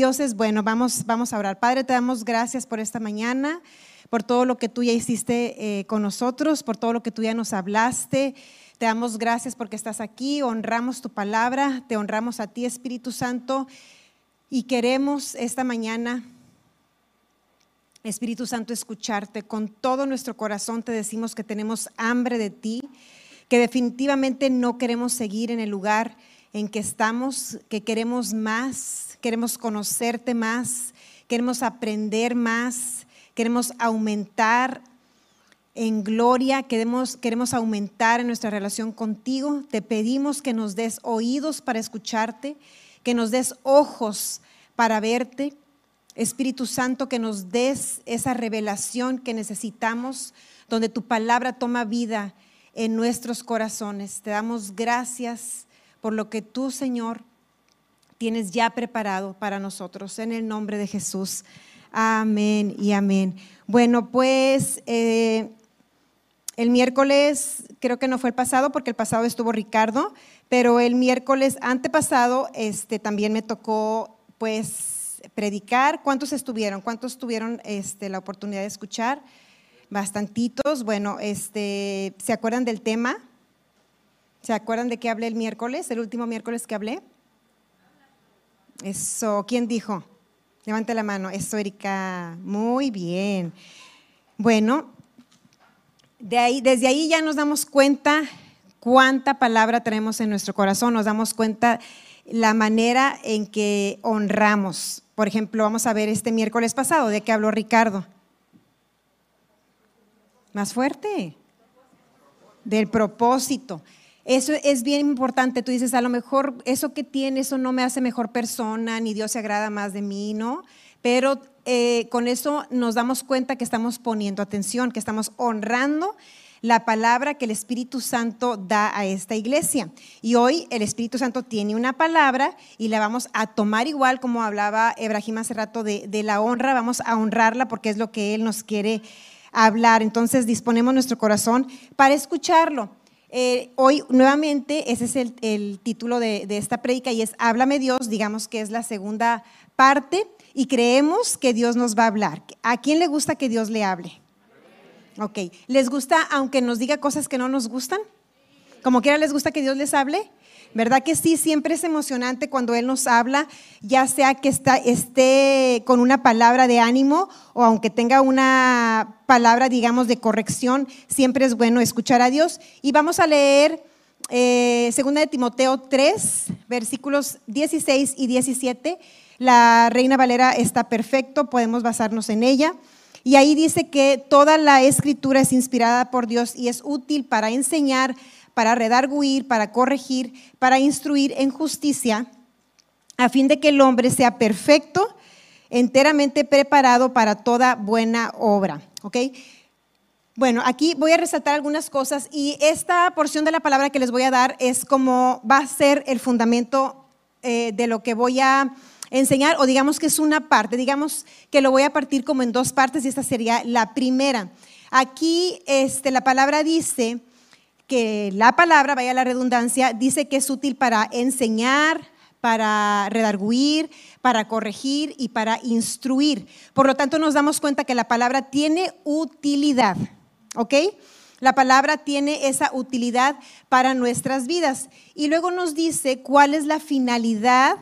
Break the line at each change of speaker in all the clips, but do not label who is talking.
Dios es bueno. Vamos, vamos a orar. Padre, te damos gracias por esta mañana, por todo lo que tú ya hiciste eh, con nosotros, por todo lo que tú ya nos hablaste. Te damos gracias porque estás aquí, honramos tu palabra, te honramos a ti, Espíritu Santo, y queremos esta mañana, Espíritu Santo, escucharte. Con todo nuestro corazón te decimos que tenemos hambre de ti, que definitivamente no queremos seguir en el lugar en que estamos, que queremos más, queremos conocerte más, queremos aprender más, queremos aumentar en gloria, queremos, queremos aumentar en nuestra relación contigo. Te pedimos que nos des oídos para escucharte, que nos des ojos para verte. Espíritu Santo, que nos des esa revelación que necesitamos, donde tu palabra toma vida en nuestros corazones. Te damos gracias por lo que tú, Señor, tienes ya preparado para nosotros. En el nombre de Jesús. Amén y amén. Bueno, pues eh, el miércoles, creo que no fue el pasado, porque el pasado estuvo Ricardo, pero el miércoles antepasado este, también me tocó pues predicar. ¿Cuántos estuvieron? ¿Cuántos tuvieron este, la oportunidad de escuchar? Bastantitos. Bueno, este, ¿se acuerdan del tema? ¿Se acuerdan de qué hablé el miércoles, el último miércoles que hablé? Eso, ¿quién dijo? Levante la mano. Eso, Erika. Muy bien. Bueno, de ahí, desde ahí ya nos damos cuenta cuánta palabra tenemos en nuestro corazón, nos damos cuenta la manera en que honramos. Por ejemplo, vamos a ver este miércoles pasado, ¿de qué habló Ricardo? Más fuerte. Del propósito. Eso es bien importante. Tú dices, a lo mejor eso que tiene, eso no me hace mejor persona, ni Dios se agrada más de mí, ¿no? Pero eh, con eso nos damos cuenta que estamos poniendo atención, que estamos honrando la palabra que el Espíritu Santo da a esta iglesia. Y hoy el Espíritu Santo tiene una palabra y la vamos a tomar igual como hablaba Ebrahim hace rato de, de la honra, vamos a honrarla porque es lo que Él nos quiere hablar. Entonces disponemos nuestro corazón para escucharlo. Eh, hoy nuevamente ese es el, título de, esta prédica y es Háblame Dios, digamos que es la segunda parte y creemos que Dios nos va a hablar. ¿A quién le gusta que Dios le hable? Ok, ¿les gusta aunque nos diga cosas que no nos gustan? Como quiera les gusta que Dios les hable. ¿Verdad que sí? Siempre es emocionante cuando Él nos habla, ya sea que está, esté con una palabra de ánimo o aunque tenga una palabra, digamos, de corrección, siempre es bueno escuchar a Dios. Y vamos a leer eh, segunda de Timoteo 3, versículos 16 y 17. La Reina Valera está perfecto, podemos basarnos en ella. Y ahí dice que toda la escritura es inspirada por Dios y es útil para enseñar, para redarguir, para corregir, para instruir en justicia, a fin de que el hombre sea perfecto, enteramente preparado para toda buena obra. ¿Ok? Bueno, aquí voy a resaltar algunas cosas y esta porción de la palabra que les voy a dar es como va a ser el fundamento eh, de lo que voy a enseñar, o digamos que es una parte, digamos que lo voy a partir como en dos partes y esta sería la primera. Aquí este, la palabra dice que la palabra, vaya la redundancia, dice que es útil para enseñar, para redarguir, para corregir y para instruir. Por lo tanto, nos damos cuenta que la palabra tiene utilidad, ¿ok? La palabra tiene esa utilidad para nuestras vidas. Y luego nos dice cuál es la finalidad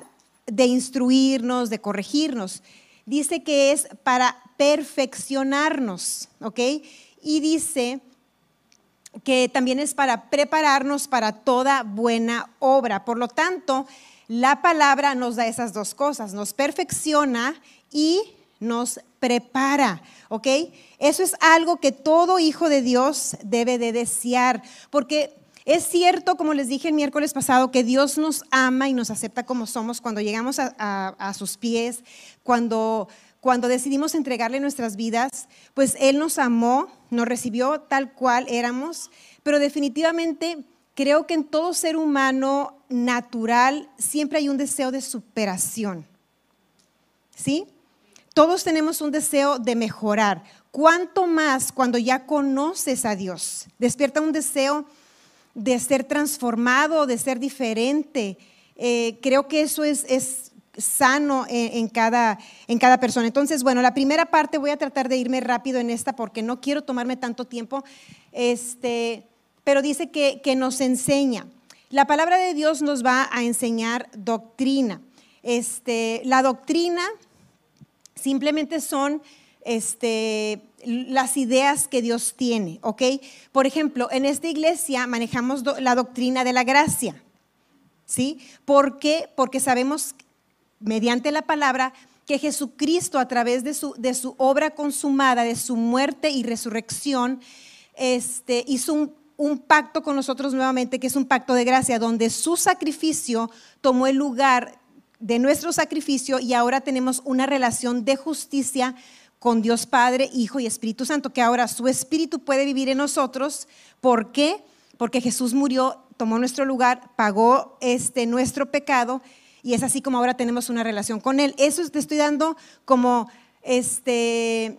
de instruirnos, de corregirnos. Dice que es para perfeccionarnos, ¿ok? Y dice que también es para prepararnos para toda buena obra. Por lo tanto, la palabra nos da esas dos cosas, nos perfecciona y nos prepara, ¿ok? Eso es algo que todo hijo de Dios debe de desear, porque es cierto, como les dije el miércoles pasado, que Dios nos ama y nos acepta como somos cuando llegamos a, sus pies, cuando cuando decidimos entregarle nuestras vidas, pues Él nos amó, nos recibió tal cual éramos, pero definitivamente creo que en todo ser humano natural siempre hay un deseo de superación. ¿Sí? Todos tenemos un deseo de mejorar. ¿Cuánto más cuando ya conoces a Dios? Despierta un deseo de ser transformado, de ser diferente. Eh, creo que eso es, es sano en, cada, en cada persona. Entonces, bueno, la primera parte voy a tratar de irme rápido en esta porque no quiero tomarme tanto tiempo, este, pero dice que, que nos enseña. La palabra de Dios nos va a enseñar doctrina. Este, la doctrina simplemente son este, las ideas que Dios tiene, ¿ok? Por ejemplo, en esta iglesia manejamos la doctrina de la gracia, ¿sí? ¿Por qué? Porque sabemos mediante la palabra que Jesucristo a través de su, de su obra consumada, de su muerte y resurrección, este, hizo un, un pacto con nosotros nuevamente, que es un pacto de gracia, donde su sacrificio tomó el lugar de nuestro sacrificio y ahora tenemos una relación de justicia con Dios Padre, Hijo y Espíritu Santo, que ahora su Espíritu puede vivir en nosotros. ¿Por qué? Porque Jesús murió, tomó nuestro lugar, pagó este nuestro pecado y es así como ahora tenemos una relación con Él. Eso te estoy dando como este,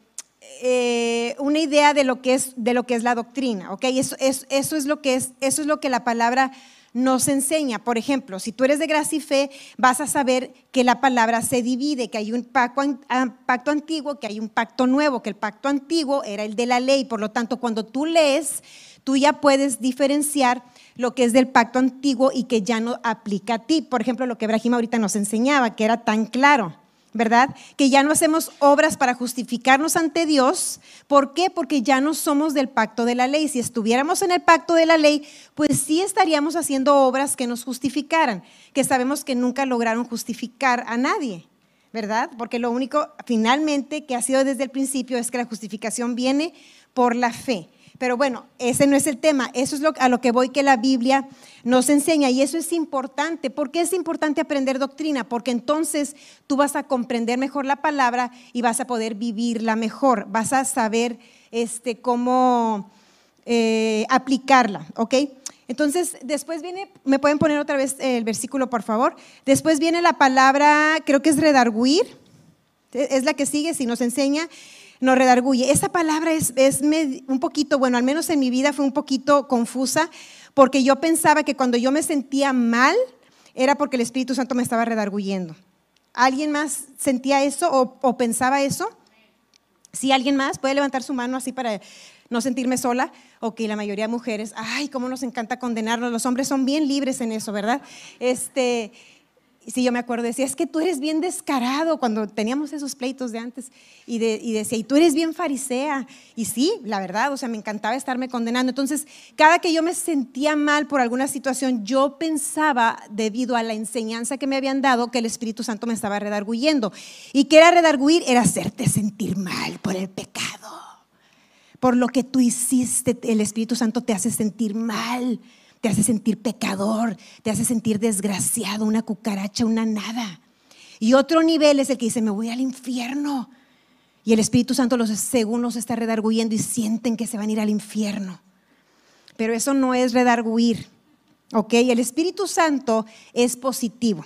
eh, una idea de lo que es de lo que es la doctrina, ¿ok? Eso, eso es lo que es eso es lo que la palabra nos enseña. Por ejemplo, si tú eres de gracia y fe, vas a saber que la palabra se divide, que hay un pacto, ah, pacto, antiguo, que hay un pacto nuevo, que el pacto antiguo era el de la ley. Por lo tanto, cuando tú lees, tú ya puedes diferenciar lo que es del pacto antiguo y que ya no aplica a ti. Por ejemplo, lo que Ibrahim ahorita nos enseñaba, que era tan claro. ¿verdad? Que ya no hacemos obras para justificarnos ante Dios. ¿Por qué? Porque ya no somos del pacto de la ley. Si estuviéramos en el pacto de la ley, pues sí estaríamos haciendo obras que nos justificaran, que sabemos que nunca lograron justificar a nadie, ¿verdad? Porque lo único finalmente que ha sido desde el principio es que la justificación viene por la fe. Pero bueno, ese no es el tema, eso es a lo que voy que la Biblia nos enseña y eso es importante. ¿Por qué es importante aprender doctrina? Porque entonces tú vas a comprender mejor la palabra y vas a poder vivirla mejor, vas a saber este, cómo eh, aplicarla, ¿ok? Entonces, después viene, me pueden poner otra vez el versículo, por favor. Después viene la palabra, creo que es redarguir, es la que sigue, si nos enseña nos redarguye. Esa palabra es, es un poquito, bueno, al menos en mi vida fue un poquito confusa, porque yo pensaba que cuando yo me sentía mal era porque el Espíritu Santo me estaba redarguyendo. ¿Alguien más sentía eso o, o pensaba eso? Si alguien más puede levantar su mano así para no sentirme sola, ok, la mayoría de mujeres, ay, cómo nos encanta condenarnos, los hombres son bien libres en eso, ¿verdad? Este, sí, yo me acuerdo, decía, es que tú eres bien descarado cuando teníamos esos pleitos de antes. Y, decía, y tú eres bien farisea. Y sí, la verdad, o sea, me encantaba estarme condenando. Entonces, cada que yo me sentía mal por alguna situación, yo pensaba, debido a la enseñanza que me habían dado, que el Espíritu Santo me estaba redarguyendo. ¿Y qué era redarguir? Era hacerte sentir mal por el pecado. Por lo que tú hiciste, el Espíritu Santo te hace sentir mal te hace sentir pecador, te hace sentir desgraciado, una cucaracha, una nada. Y otro nivel es el que dice, me voy al infierno. Y el Espíritu Santo los, según los está redarguyendo y sienten que se van a ir al infierno. Pero eso no es redarguir. ¿Ok? El Espíritu Santo es positivo.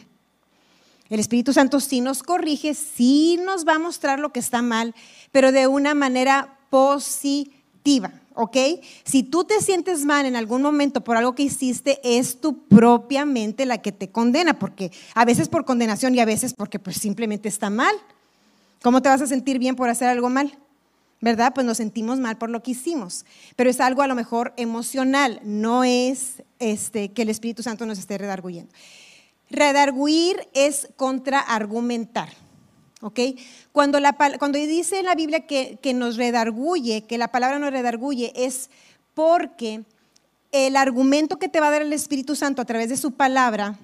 El Espíritu Santo sí nos corrige, sí nos va a mostrar lo que está mal, pero de una manera positiva. ¿Ok? Si tú te sientes mal en algún momento por algo que hiciste, es tu propia mente la que te condena, porque a veces por condenación y a veces porque pues simplemente está mal. ¿Cómo te vas a sentir bien por hacer algo mal? ¿Verdad? Pues nos sentimos mal por lo que hicimos, pero es algo a lo mejor emocional, no es este, que el Espíritu Santo nos esté redarguyendo. Redarguir es contraargumentar. ¿Ok? Cuando, cuando dice en la Biblia que, que nos redarguye, que la palabra nos redarguye, es porque el argumento que te va a dar el Espíritu Santo a través de su palabra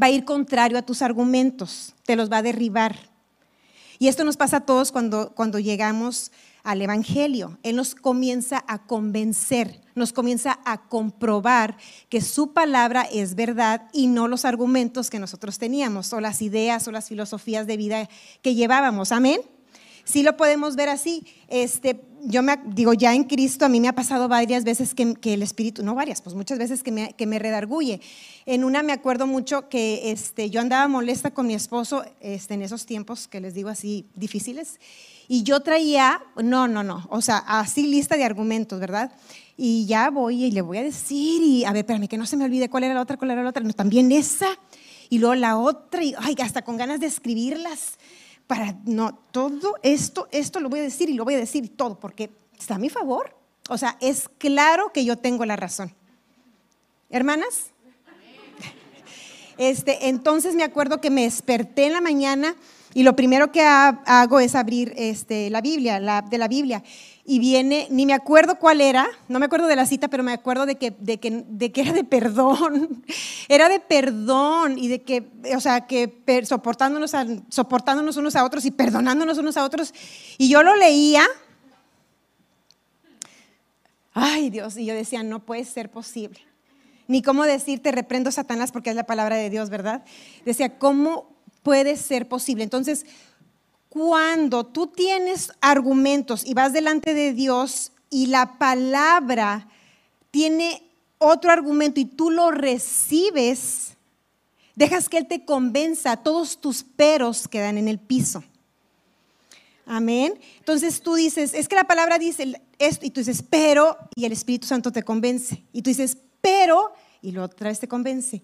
va a ir contrario a tus argumentos, te los va a derribar. Y esto nos pasa a todos cuando, cuando llegamos al Evangelio. Él nos comienza a convencer, nos comienza a comprobar que su palabra es verdad y no los argumentos que nosotros teníamos o las ideas o las filosofías de vida que llevábamos. Amén. Sí lo podemos ver así. Este, yo me digo, ya en Cristo a mí me ha pasado varias veces que, el Espíritu, no varias, pues muchas veces que me, que me, redarguye. En una me acuerdo mucho que este, yo andaba molesta con mi esposo este, en esos tiempos que les digo así difíciles y yo traía, no, no, no, o sea, así lista de argumentos, ¿verdad? Y ya voy y le voy a decir, y a ver, espérame, que no se me olvide cuál era la otra, cuál era la otra, no, también esa. y luego la otra, y ay, hasta con ganas de escribirlas. Para, no, todo esto, esto lo voy a decir y lo voy a decir y todo, porque está a mi favor. O sea, es claro que yo tengo la razón. Hermanas, este, entonces me acuerdo que me desperté en la mañana y lo primero que hago es abrir este, la Biblia, la, de la Biblia. Y viene, ni me acuerdo cuál era, no me acuerdo de la cita, pero me acuerdo de que, de que, de que era de perdón. Era de perdón y de que, o sea, que soportándonos, soportándonos unos a otros y perdonándonos unos a otros. Y yo lo leía. Ay Dios, y yo decía, no puede ser posible. Ni cómo decirte reprendo Satanás porque es la palabra de Dios, ¿verdad? Decía, ¿cómo puede ser posible. Entonces, cuando tú tienes argumentos y vas delante de Dios y la palabra tiene otro argumento y tú lo recibes, dejas que Él te convenza, todos tus peros quedan en el piso. Amén. Entonces tú dices, es que la palabra dice esto, y tú dices, pero, y el Espíritu Santo te convence. Y tú dices, pero, y lo otra vez te convence.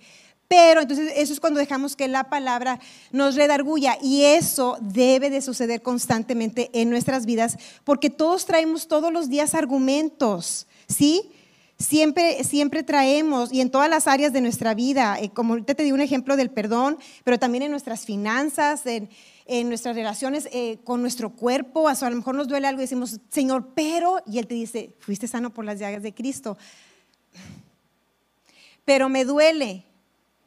Pero entonces eso es cuando dejamos que la palabra nos redarguya y eso debe de suceder constantemente en nuestras vidas porque todos traemos todos los días argumentos, ¿sí? Siempre, siempre traemos y en todas las áreas de nuestra vida, eh, como ahorita te di un ejemplo del perdón, pero también en nuestras finanzas, en, nuestras relaciones eh, con nuestro cuerpo, a lo mejor nos duele algo y decimos, Señor, pero, y Él te dice, fuiste sano por las llagas de Cristo, pero me duele,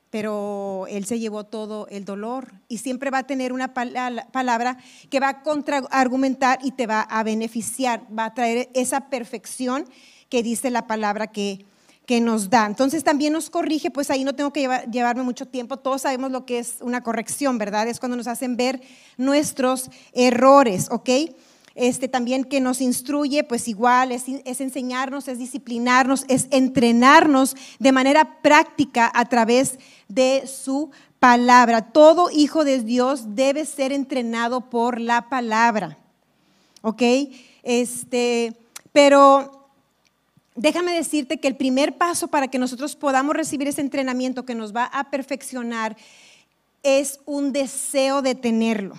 pero él se llevó todo el dolor y siempre va a tener una palabra que va a contraargumentar y te va a beneficiar, va a traer esa perfección que dice la palabra que, que nos da. Entonces también nos corrige, pues ahí no tengo que llevarme mucho tiempo, todos sabemos lo que es una corrección, ¿verdad? Es cuando nos hacen ver nuestros errores, ¿ok? Este, también que nos instruye, pues igual, es, es, enseñarnos, es disciplinarnos, es entrenarnos de manera práctica a través de su palabra. Todo hijo de Dios debe ser entrenado por la palabra. ¿Ok? Este, pero déjame decirte que el primer paso para que nosotros podamos recibir ese entrenamiento que nos va a perfeccionar es un deseo de tenerlo.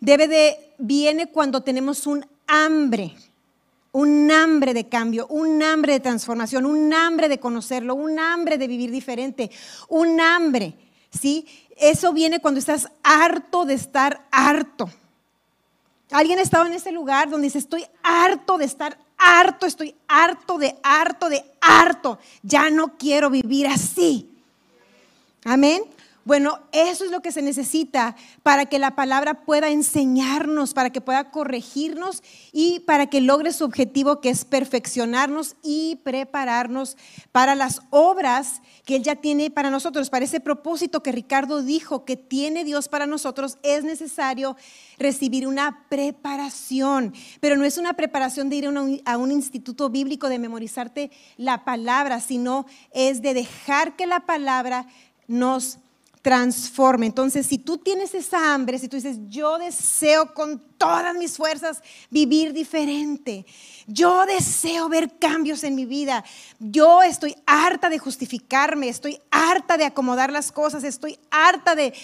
Debe de, viene cuando tenemos un hambre, un hambre de cambio, un hambre de transformación, un hambre de conocerlo, un hambre de vivir diferente, un hambre, ¿sí? Eso viene cuando estás harto de estar harto. ¿Alguien ha estado en ese lugar donde dice, estoy harto de estar harto, estoy harto de harto de harto, ya no quiero vivir así? Amén. Bueno, eso es lo que se necesita para que la palabra pueda enseñarnos, para que pueda corregirnos y para que logre su objetivo que es perfeccionarnos y prepararnos para las obras que Él ya tiene para nosotros, para ese propósito que Ricardo dijo que tiene Dios para nosotros, es necesario recibir una preparación, pero no es una preparación de ir a un, instituto bíblico, de memorizarte la palabra, sino es de dejar que la palabra nos transforme. Entonces, si tú tienes esa hambre, si tú dices, yo deseo con todas mis fuerzas vivir diferente, yo deseo ver cambios en mi vida, yo estoy harta de justificarme, estoy harta de acomodar las cosas, estoy harta de,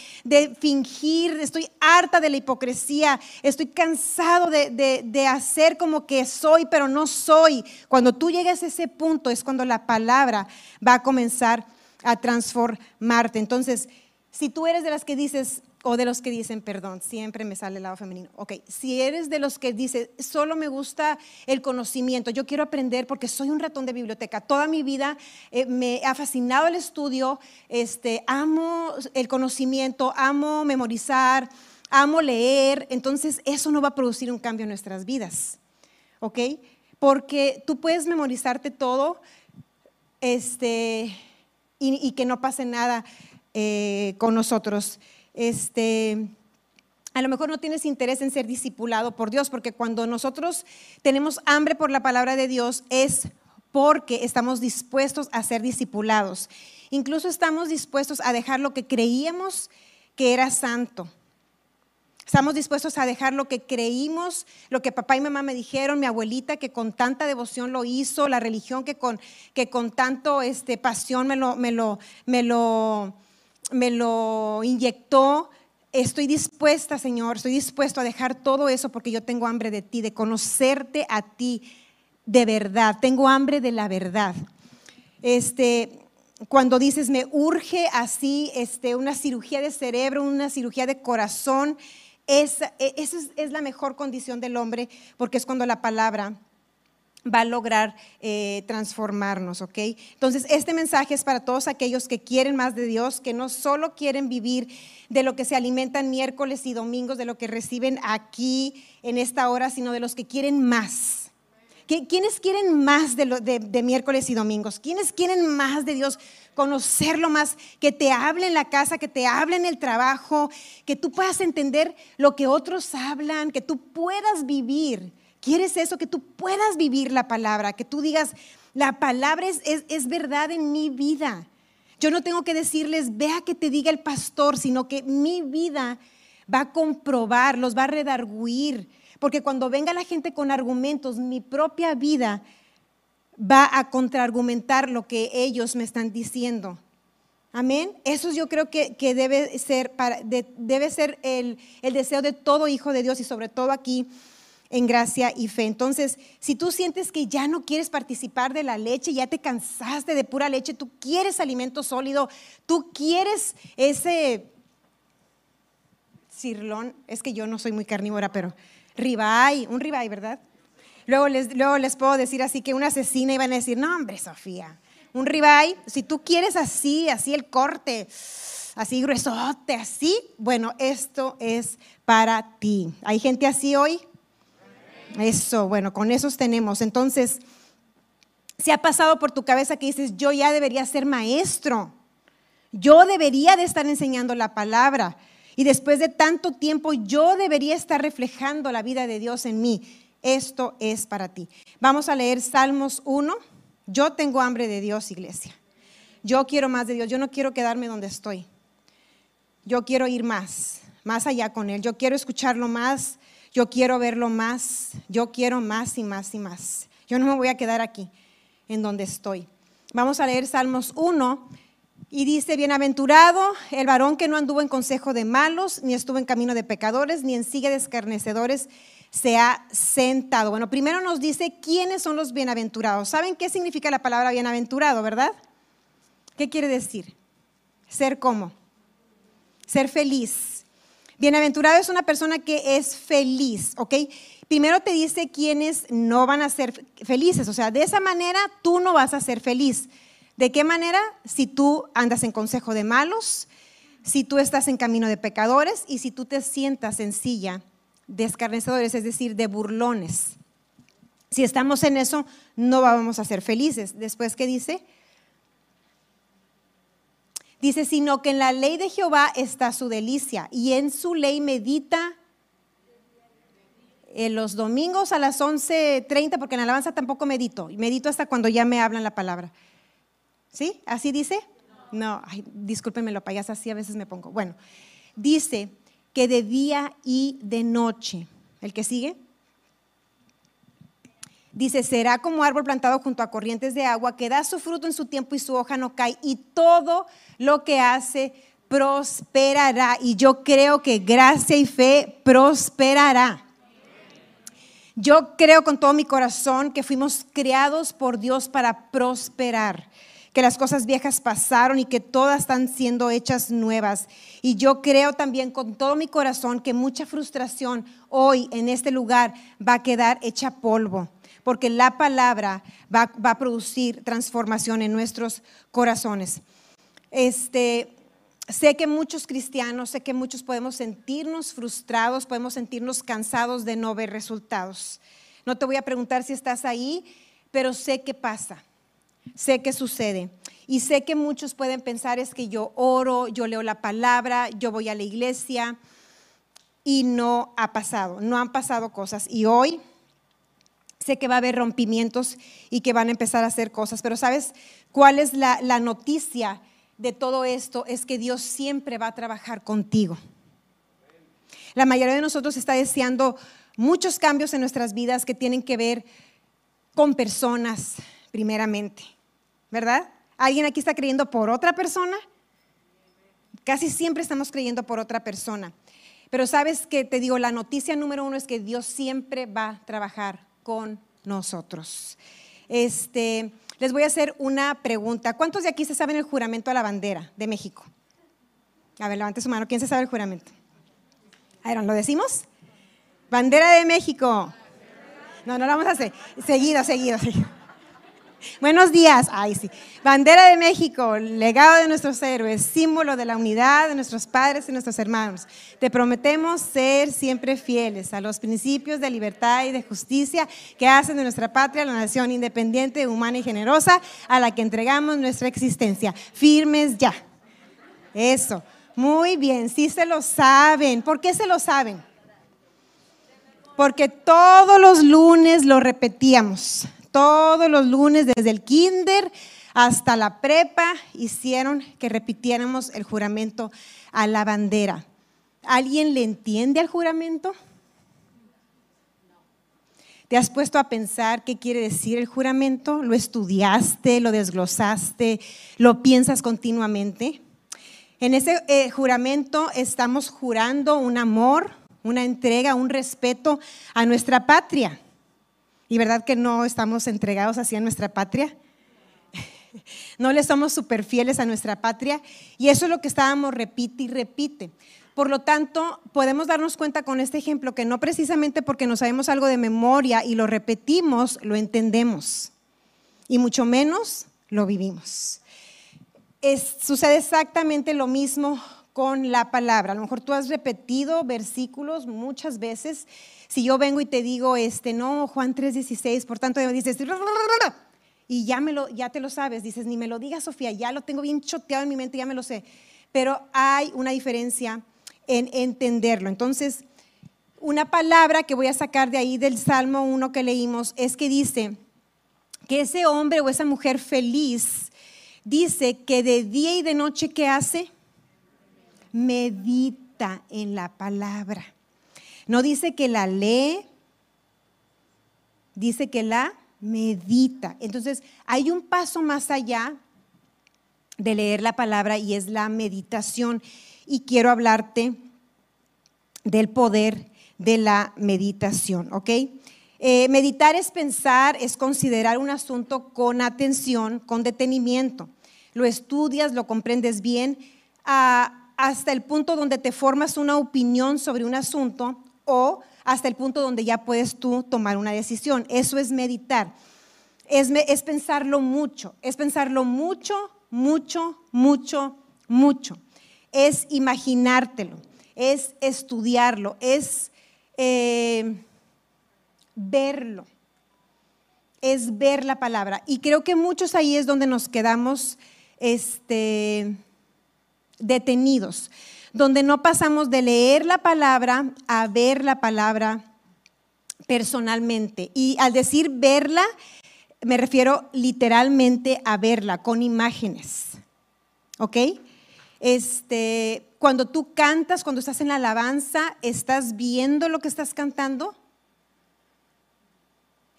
fingir, estoy harta de la hipocresía, estoy cansado de, de hacer como que soy, pero no soy. Cuando tú llegues a ese punto es cuando la palabra va a comenzar a transformarte. Entonces, si tú eres de las que dices, o de los que dicen, perdón, siempre me sale el lado femenino. Ok, si eres de los que dices, solo me gusta el conocimiento, yo quiero aprender porque soy un ratón de biblioteca. Toda mi vida eh, me ha fascinado el estudio, este, amo el conocimiento, amo memorizar, amo leer. Entonces, eso no va a producir un cambio en nuestras vidas. Ok, porque tú puedes memorizarte todo este, y que no pase nada eh, con nosotros. Este, a lo mejor no tienes interés en ser discipulado por Dios, porque cuando nosotros tenemos hambre por la palabra de Dios es porque estamos dispuestos a ser discipulados. Incluso estamos dispuestos a dejar lo que creíamos que era santo. Estamos dispuestos a dejar lo que creímos, lo que papá y mamá me dijeron, mi abuelita que con tanta devoción lo hizo, la religión que con, que con tanto este, pasión me lo, me lo, me lo me lo inyectó. Estoy dispuesta, Señor, estoy dispuesto a dejar todo eso porque yo tengo hambre de ti, de conocerte a ti de verdad. Tengo hambre de la verdad. Este, cuando dices me urge así este, una cirugía de cerebro, una cirugía de corazón, esa, e, es, es, la mejor condición del hombre porque es cuando la palabra va a lograr eh, transformarnos, ¿ok? Entonces, este mensaje es para todos aquellos que quieren más de Dios, que no solo quieren vivir de lo que se alimentan miércoles y domingos, de lo que reciben aquí en esta hora, sino de los que quieren más ¿Quiénes quieren más de, miércoles y domingos? ¿Quiénes quieren más de Dios? Conocerlo más, que te hable en la casa, que te hable en el trabajo, que tú puedas entender lo que otros hablan, que tú puedas vivir. ¿Quieres eso? Que tú puedas vivir la palabra, que tú digas, la palabra es, es verdad en mi vida. Yo no tengo que decirles, vea que te diga el pastor, sino que mi vida va a comprobar, los va a redarguir porque cuando venga la gente con argumentos, mi propia vida va a contraargumentar lo que ellos me están diciendo. Amén. Eso yo creo que, debe ser, debe ser el, el deseo de todo hijo de Dios y sobre todo aquí en gracia y fe. Entonces, si tú sientes que ya no quieres participar de la leche, ya te cansaste de pura leche, tú quieres alimento sólido, tú quieres ese cirlón, es que yo no soy muy carnívora, pero ribeye, un ribeye, ¿verdad? Luego les, luego les puedo decir así que una asesina iban a decir, no hombre, Sofía, un ribeye, si tú quieres así, así el corte, así gruesote, así, bueno, esto es para ti. ¿Hay gente así hoy? Eso, bueno, con esos tenemos. Entonces, si ha pasado por tu cabeza que dices, yo ya debería ser maestro, yo debería de estar enseñando la palabra. Y después de tanto tiempo yo debería estar reflejando la vida de Dios en mí. Esto es para ti. Vamos a leer Salmos 1. Yo tengo hambre de Dios, iglesia. Yo quiero más de Dios. Yo no quiero quedarme donde estoy. Yo quiero ir más, más allá con Él. Yo quiero escucharlo más. Yo quiero verlo más. Yo quiero más y más y más. Yo no me voy a quedar aquí, en donde estoy. Vamos a leer Salmos 1 y dice, bienaventurado el varón que no anduvo en consejo de malos, ni estuvo en camino de pecadores, ni en sigue de escarnecedores se ha sentado. Bueno, primero nos dice quiénes son los bienaventurados. ¿Saben qué significa la palabra bienaventurado, verdad? ¿Qué quiere decir? Ser como. Ser feliz. Bienaventurado es una persona que es feliz, ¿ok? Primero te dice quiénes no van a ser felices, o sea, de esa manera tú no vas a ser feliz. ¿De qué manera? Si tú andas en consejo de malos, si tú estás en camino de pecadores y si tú te sientas en silla de escarnecedores, es decir, de burlones. Si estamos en eso, no vamos a ser felices. Después, ¿qué dice? Dice, sino que en la ley de Jehová está su delicia y en su ley medita en los domingos a las 11.30, porque en alabanza tampoco medito, medito hasta cuando ya me hablan la palabra. ¿Sí? ¿Así dice? No, ay, discúlpenme lo payas, así a veces me pongo. Bueno, dice que de día y de noche. ¿El que sigue? Dice, será como árbol plantado junto a corrientes de agua, que da su fruto en su tiempo y su hoja no cae, y todo lo que hace prosperará. Y yo creo que gracia y fe prosperará. Yo creo con todo mi corazón que fuimos creados por Dios para prosperar que las cosas viejas pasaron y que todas están siendo hechas nuevas. Y yo creo también con todo mi corazón que mucha frustración hoy en este lugar va a quedar hecha polvo, porque la palabra va, a producir transformación en nuestros corazones. Este, sé que muchos cristianos, sé que muchos podemos sentirnos frustrados, podemos sentirnos cansados de no ver resultados. No te voy a preguntar si estás ahí, pero sé qué pasa sé que sucede. Y sé que muchos pueden pensar es que yo oro, yo leo la palabra, yo voy a la iglesia y no ha pasado, no han pasado cosas. Y hoy sé que va a haber rompimientos y que van a empezar a hacer cosas. Pero ¿sabes cuál es la, noticia de todo esto? Es que Dios siempre va a trabajar contigo. La mayoría de nosotros está deseando muchos cambios en nuestras vidas que tienen que ver con personas, primeramente. ¿verdad? ¿Alguien aquí está creyendo por otra persona? Casi siempre estamos creyendo por otra persona. Pero sabes que te digo, la noticia número uno es que Dios siempre va a trabajar con nosotros. Este, les voy a hacer una pregunta. ¿Cuántos de aquí se saben el juramento a la bandera de México? A ver, levante su mano. ¿Quién se sabe el juramento? Aaron, ¿lo decimos? Bandera de México. No, no lo vamos a hacer. Seguido, seguido, seguido. Buenos días. Ay, sí. Bandera de México, legado de nuestros héroes, símbolo de la unidad de nuestros padres y nuestros hermanos. Te prometemos ser siempre fieles a los principios de libertad y de justicia que hacen de nuestra patria la nación independiente, humana y generosa a la que entregamos nuestra existencia. Firmes ya. Eso. Muy bien, sí se lo saben. ¿Por qué se lo saben? Porque todos los lunes lo repetíamos todos los lunes desde el kinder hasta la prepa hicieron que repitiéramos el juramento a la bandera. ¿Alguien le entiende al juramento? ¿Te has puesto a pensar qué quiere decir el juramento? ¿Lo estudiaste, lo desglosaste, lo piensas continuamente? En ese eh, juramento estamos jurando un amor, una entrega, un respeto a nuestra patria. ¿Y verdad que no estamos entregados hacia nuestra patria? No le somos súper fieles a nuestra patria. Y eso es lo que estábamos repite y repite. Por lo tanto, podemos darnos cuenta con este ejemplo que no precisamente porque nos sabemos algo de memoria y lo repetimos, lo entendemos. Y mucho menos lo vivimos. sucede exactamente lo mismo con la palabra. A lo mejor tú has repetido versículos muchas veces. Si yo vengo y te digo, este, no, Juan 3:16, por tanto dices, y ya, me lo, ya te lo sabes, dices, ni me lo digas, Sofía, ya lo tengo bien choteado en mi mente, ya me lo sé. Pero hay una diferencia en entenderlo. Entonces, una palabra que voy a sacar de ahí del Salmo 1 que leímos es que dice que ese hombre o esa mujer feliz dice que de día y de noche, ¿qué hace? medita en la palabra. No dice que la lee, dice que la medita. Entonces, hay un paso más allá de leer la palabra y es la meditación. Y quiero hablarte del poder de la meditación, ¿ok? Eh, meditar es pensar, es considerar un asunto con atención, con detenimiento. Lo estudias, lo comprendes bien. Ah, hasta el punto donde te formas una opinión sobre un asunto o hasta el punto donde ya puedes tú tomar una decisión. Eso es meditar. Es, es pensarlo mucho, es pensarlo mucho, mucho, mucho, mucho. Es imaginártelo, es estudiarlo, es eh, verlo, es ver la palabra. Y creo que muchos ahí es donde nos quedamos este, detenidos, donde no pasamos de leer la palabra a ver la palabra personalmente. Y al decir verla, me refiero literalmente a verla con imágenes. ¿Ok? Este, cuando tú cantas, cuando estás en la alabanza, ¿estás viendo lo que estás cantando?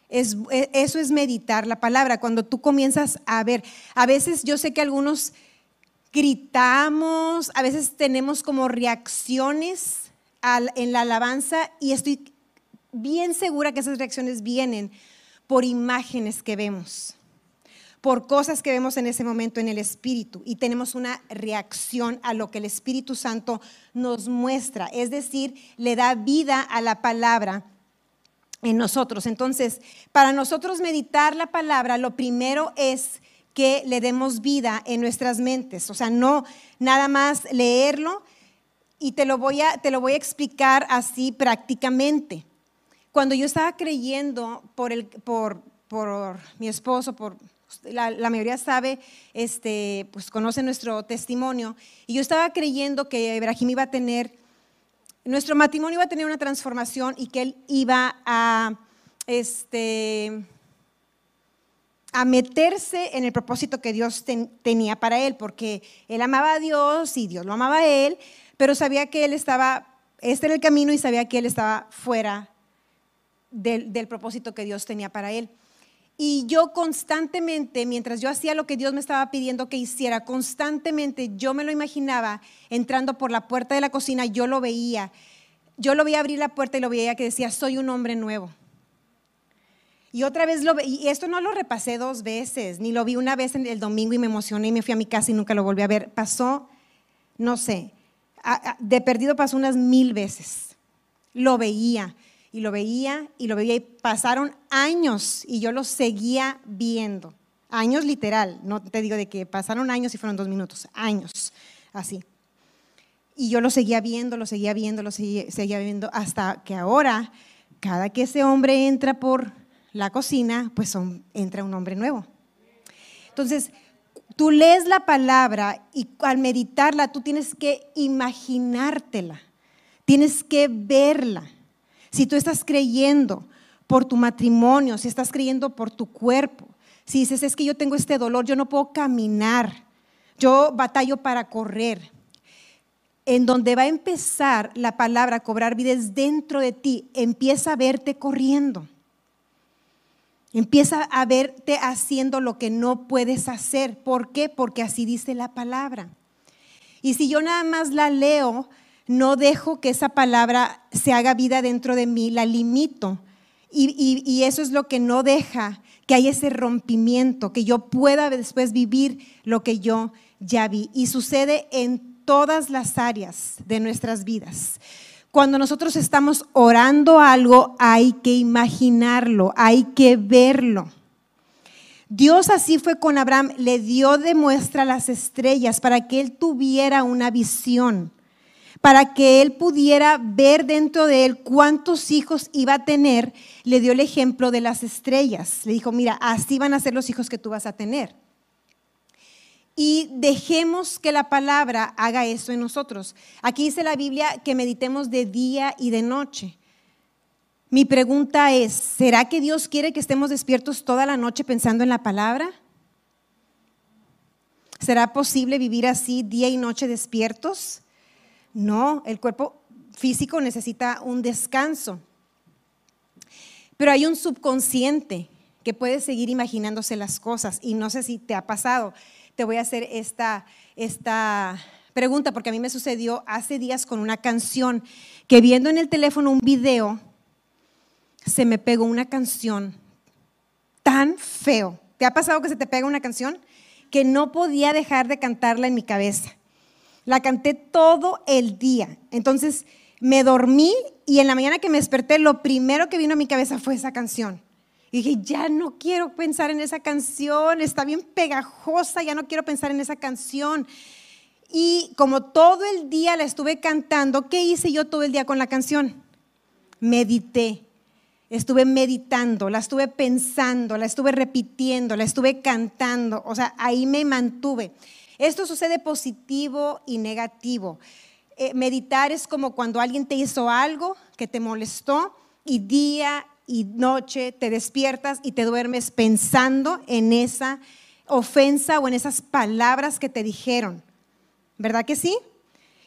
Es, eso es meditar la palabra, cuando tú comienzas a ver. A veces yo sé que algunos gritamos, a veces tenemos como reacciones en la alabanza y estoy bien segura que esas reacciones vienen por imágenes que vemos, por cosas que vemos en ese momento en el Espíritu y tenemos una reacción a lo que el Espíritu Santo nos muestra, es decir, le da vida a la palabra en nosotros. Entonces, para nosotros meditar la palabra, lo primero es que le demos vida en nuestras mentes. O sea, no nada más leerlo y te lo voy a, te lo voy a explicar así prácticamente. Cuando yo estaba creyendo por, el, por, por mi esposo, por, la, mayoría sabe, este, pues conoce nuestro testimonio, y yo estaba creyendo que Ibrahim iba a tener, nuestro matrimonio iba a tener una transformación y que él iba a, este, a meterse en el propósito que Dios tenía para él, porque él amaba a Dios y Dios lo amaba a él, pero sabía que él estaba, este era el camino y sabía que él estaba fuera del, propósito que Dios tenía para él. Y yo constantemente, mientras yo hacía lo que Dios me estaba pidiendo que hiciera, constantemente yo me lo imaginaba entrando por la puerta de la cocina, yo lo veía. Yo lo veía abrir la puerta y lo veía que decía, soy un hombre nuevo. Y otra vez lo y esto no lo repasé dos veces, ni lo vi una vez en el domingo y me emocioné y me fui a mi casa y nunca lo volví a ver. Pasó, no sé, de perdido pasó unas mil veces. Lo veía y lo veía y lo veía y pasaron años y yo lo seguía viendo. Años literal, no te digo de que pasaron años y fueron dos minutos, años, así. Y yo lo seguía viendo, lo seguía viendo, lo seguía, seguía viendo, hasta que ahora, cada que ese hombre entra por la cocina, pues entra un hombre nuevo. Entonces, tú lees la palabra y al meditarla tú tienes que imaginártela, tienes que verla. Si tú estás creyendo por tu matrimonio, si estás creyendo por tu cuerpo, si dices, es que yo tengo este dolor, yo no puedo caminar, yo batallo para correr. En donde va a empezar la palabra a cobrar vida es dentro de ti, empieza a verte corriendo. Empieza a verte haciendo lo que no puedes hacer. ¿Por qué? Porque así dice la palabra. Y si yo nada más la leo, no dejo que esa palabra se haga vida dentro de mí, la limito. Y, eso es lo que no deja que haya ese rompimiento, que yo pueda después vivir lo que yo ya vi. Y sucede en todas las áreas de nuestras vidas. Cuando nosotros estamos orando algo, hay que imaginarlo, hay que verlo. Dios así fue con Abraham, le dio de muestra las estrellas para que él tuviera una visión para que él pudiera ver dentro de él cuántos hijos iba a tener, le dio el ejemplo de las estrellas. Le dijo, mira, así van a ser los hijos que tú vas a tener. Y dejemos que la palabra haga eso en nosotros. Aquí dice la Biblia que meditemos de día y de noche. Mi pregunta es, ¿será que Dios quiere que estemos despiertos toda la noche pensando en la palabra? ¿Será posible vivir así día y noche despiertos? No, el cuerpo físico necesita un descanso. Pero hay un subconsciente que puede seguir imaginándose las cosas y no sé si te ha pasado. Te voy a hacer esta, esta pregunta porque a mí me sucedió hace días con una canción que viendo en el teléfono un video se me pegó una canción tan feo. ¿Te ha pasado que se te pega una canción? Que no podía dejar de cantarla en mi cabeza. La canté todo el día. Entonces me dormí y en la mañana que me desperté, lo primero que vino a mi cabeza fue esa canción. Y dije, ya no quiero pensar en esa canción, está bien pegajosa, ya no quiero pensar en esa canción. Y como todo el día la estuve cantando, ¿qué hice yo todo el día con la canción? Medité. Estuve meditando, la estuve pensando, la estuve repitiendo, la estuve cantando. O sea, ahí me mantuve. Esto sucede positivo y negativo. Eh, meditar es como cuando alguien te hizo algo que te molestó y día y noche te despiertas y te duermes pensando en esa ofensa o en esas palabras que te dijeron. ¿Verdad que sí?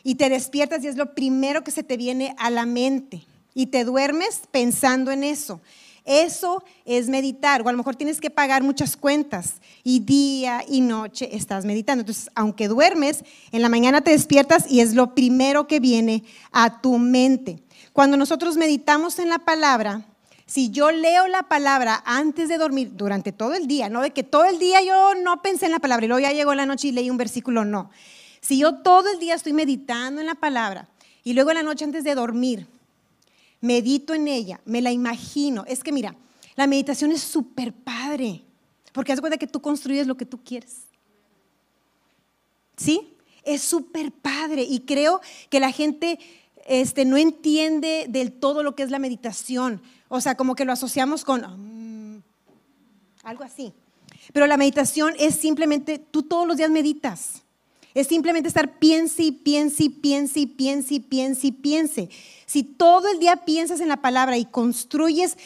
Y te despiertas y es lo primero que se te viene a la mente. Y te duermes pensando en eso. Eso es meditar. O a lo mejor tienes que pagar muchas cuentas y día y noche estás meditando. Entonces, aunque duermes, en la mañana te despiertas y es lo primero que viene a tu mente. Cuando nosotros meditamos en la palabra, si yo leo la palabra antes de dormir durante todo el día, no de que todo el día yo no pensé en la palabra y luego ya llegó la noche y leí un versículo, no. Si yo todo el día estoy meditando en la palabra y luego en la noche antes de dormir medito en ella, me la imagino. Es que mira, la meditación es súper padre, porque haz cuenta que tú construyes lo que tú quieres. ¿Sí? Es súper padre y creo que la gente este, no entiende del todo lo que es la meditación. O sea, como que lo asociamos con mm, algo así. Pero la meditación es simplemente, tú todos los días meditas. Es simplemente estar piense y piense y piense y piense y piense y piense. Si todo el día piensas en la palabra y construyes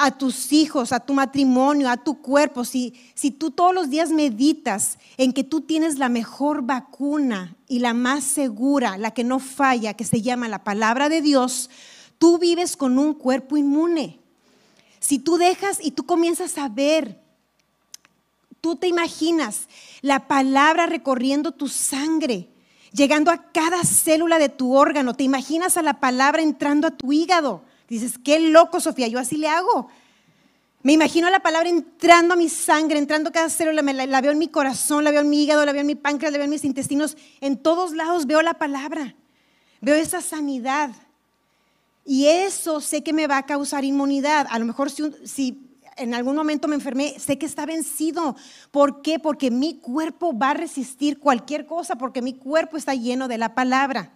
a tus hijos, a tu matrimonio, a tu cuerpo, si, si tú todos los días meditas en que tú tienes la mejor vacuna y la más segura, la que no falla, que se llama la palabra de Dios, tú vives con un cuerpo inmune. Si tú dejas y tú comienzas a ver tú te imaginas la palabra recorriendo tu sangre, llegando a cada célula de tu órgano. Te imaginas a la palabra entrando a tu hígado. Dices, qué loco, Sofía, yo así le hago. Me imagino la palabra entrando a mi sangre, entrando cada célula, la, la, veo en mi corazón, la veo en mi hígado, la veo en mi páncreas, la veo en mis intestinos. En todos lados veo la palabra. Veo esa sanidad. Y eso sé que me va a causar inmunidad. A lo mejor si, si en algún momento me enfermé, sé que está vencido. ¿Por qué? Porque mi cuerpo va a resistir cualquier cosa, porque mi cuerpo está lleno de la palabra.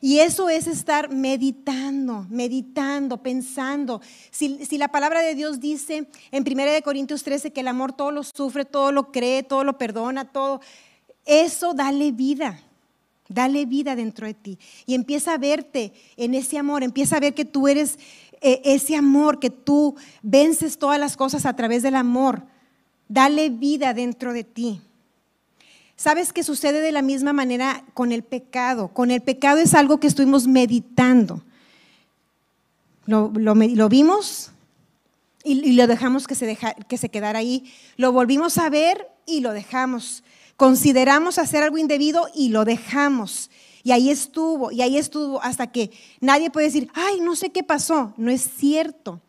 Y eso es estar meditando, meditando, pensando. Si, la palabra de Dios dice en 1 Corintios 13 que el amor todo lo sufre, todo lo cree, todo lo perdona, todo, eso dale vida. Dale vida dentro de ti y empieza a verte en ese amor, empieza a ver que tú eres eh, ese amor, que tú vences todas las cosas a través del amor. Dale vida dentro de ti. ¿Sabes que sucede de la misma manera con el pecado? Con el pecado es algo que estuvimos meditando. Lo, vimos y, lo dejamos que se, que se quedara ahí. Lo volvimos a ver y lo dejamos consideramos hacer algo indebido y lo dejamos. Y ahí estuvo, y ahí estuvo hasta que nadie puede decir, ay, no sé qué pasó. No es cierto.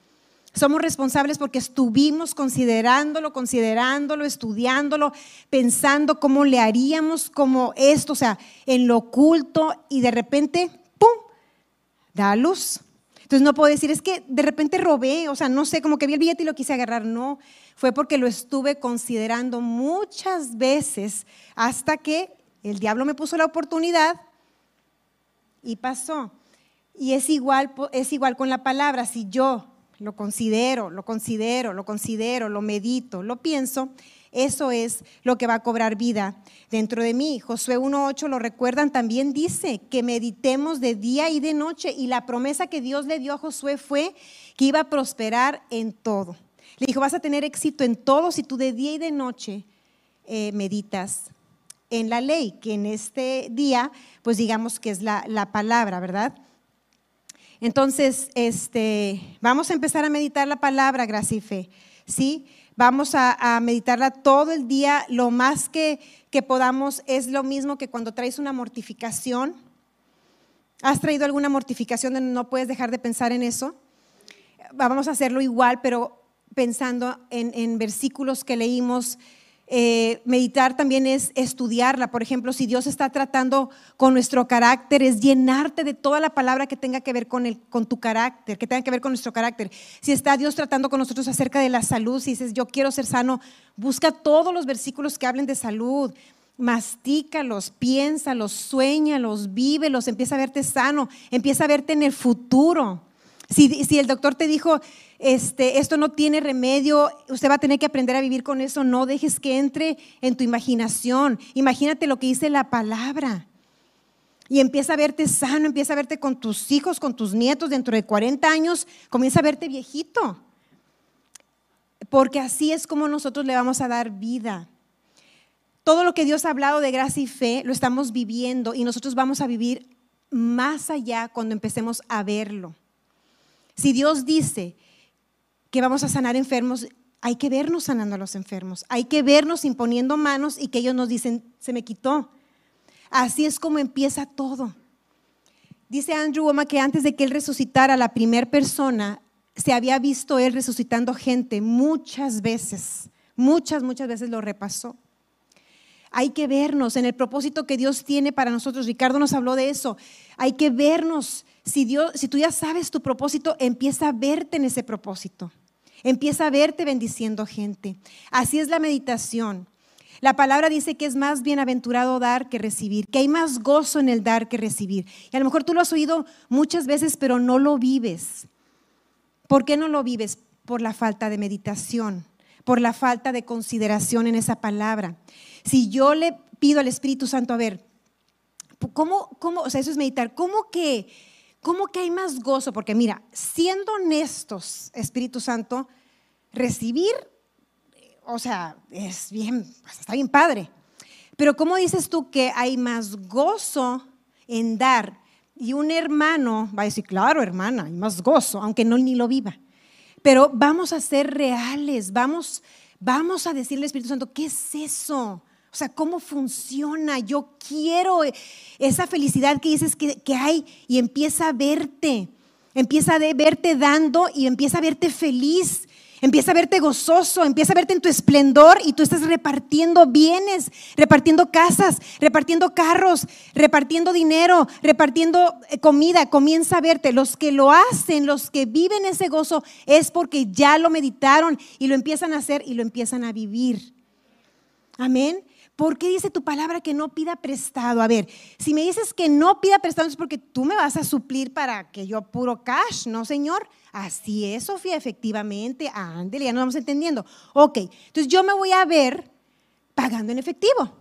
Somos responsables porque estuvimos considerándolo, considerándolo, estudiándolo, pensando cómo le haríamos como esto, o sea, en lo oculto y de repente, ¡pum!, da luz. Entonces no puedo decir, es que de repente robé, o sea, no sé, como que vi el billete y lo quise agarrar. No, fue porque lo estuve considerando muchas veces hasta que el diablo me puso la oportunidad y pasó. Y es igual, es igual con la palabra. Si yo lo considero, lo considero, lo considero, lo medito, lo pienso, eso es lo que va a cobrar vida dentro de mí. Josué 1.8 lo recuerdan, también dice que meditemos de día y de noche y la promesa que Dios le dio a Josué fue que iba a prosperar en todo. Le dijo, vas a tener éxito en todo si tú de día y de noche eh, meditas en la ley, que en este día, pues digamos que es la, la palabra, ¿verdad? Entonces, este, vamos a empezar a meditar la palabra, gracia y fe, ¿sí? Vamos a, meditarla todo el día, lo más que, que podamos es lo mismo que cuando traes una mortificación. ¿Has traído alguna mortificación no puedes dejar de pensar en eso? Vamos a hacerlo igual, pero pensando en, en versículos que leímos eh, meditar también es estudiarla. Por ejemplo, si Dios está tratando con nuestro carácter, es llenarte de toda la palabra que tenga que ver con, el, con tu carácter, que tenga que ver con nuestro carácter. Si está Dios tratando con nosotros acerca de la salud, si dices, yo quiero ser sano, busca todos los versículos que hablen de salud. Mastícalos, piénsalos, sueñalos, vívelos, empieza a verte sano, empieza a verte en el futuro. Si, el doctor te dijo, este, esto no tiene remedio, usted va a tener que aprender a vivir con eso, no dejes que entre en tu imaginación. Imagínate lo que dice la palabra. Y empieza a verte sano, empieza a verte con tus hijos, con tus nietos, dentro de 40 años, comienza a verte viejito. Porque así es como nosotros le vamos a dar vida. Todo lo que Dios ha hablado de gracia y fe lo estamos viviendo y nosotros vamos a vivir más allá cuando empecemos a verlo. Si Dios dice que vamos a sanar enfermos, hay que vernos sanando a los enfermos, hay que vernos imponiendo manos y que ellos nos dicen, se me quitó. Así es como empieza todo. Dice Andrew Woma que antes de que él resucitara la primera persona, se había visto él resucitando gente muchas veces, muchas, muchas veces lo repasó. Hay que vernos en el propósito que Dios tiene para nosotros. Ricardo nos habló de eso. Hay que vernos. Si, Dios, si tú ya sabes tu propósito, empieza a verte en ese propósito. Empieza a verte bendiciendo gente. Así es la meditación. La palabra dice que es más bienaventurado dar que recibir, que hay más gozo en el dar que recibir. Y a lo mejor tú lo has oído muchas veces, pero no lo vives. ¿Por qué no lo vives? Por la falta de meditación, por la falta de consideración en esa palabra. Si yo le pido al Espíritu Santo, a ver, ¿cómo, cómo, o sea, eso es meditar, ¿cómo que ¿Cómo que hay más gozo? Porque mira, siendo honestos, Espíritu Santo, recibir, o sea, es bien, pues, está bien padre. Pero ¿cómo dices tú que hay más gozo en dar? Y un hermano va a decir, claro, hermana, hay más gozo, aunque no ni lo viva. Pero vamos a ser reales, vamos, Vamos a decirle al Espíritu Santo, ¿qué es eso? O sea, ¿cómo funciona? Yo quiero esa felicidad que dices que, que hay y empieza a verte. Empieza a verte dando y empieza a verte feliz. Empieza a verte gozoso, empieza a verte en tu esplendor y tú estás repartiendo bienes, repartiendo casas, repartiendo carros, repartiendo dinero, repartiendo eh, comida. Comienza a verte. Los que lo hacen, los que viven ese gozo, es porque ya lo meditaron y lo empiezan a hacer y lo empiezan a vivir. Amén. ¿Por qué dice tu palabra que no pida prestado? A ver, si me dices que no pida prestado es porque tú me vas a suplir para que yo puro cash, ¿no, Señor? Así es, Sofía, efectivamente. Ándele, ya nos vamos entendiendo. Ok, entonces yo me voy a ver pagando en efectivo.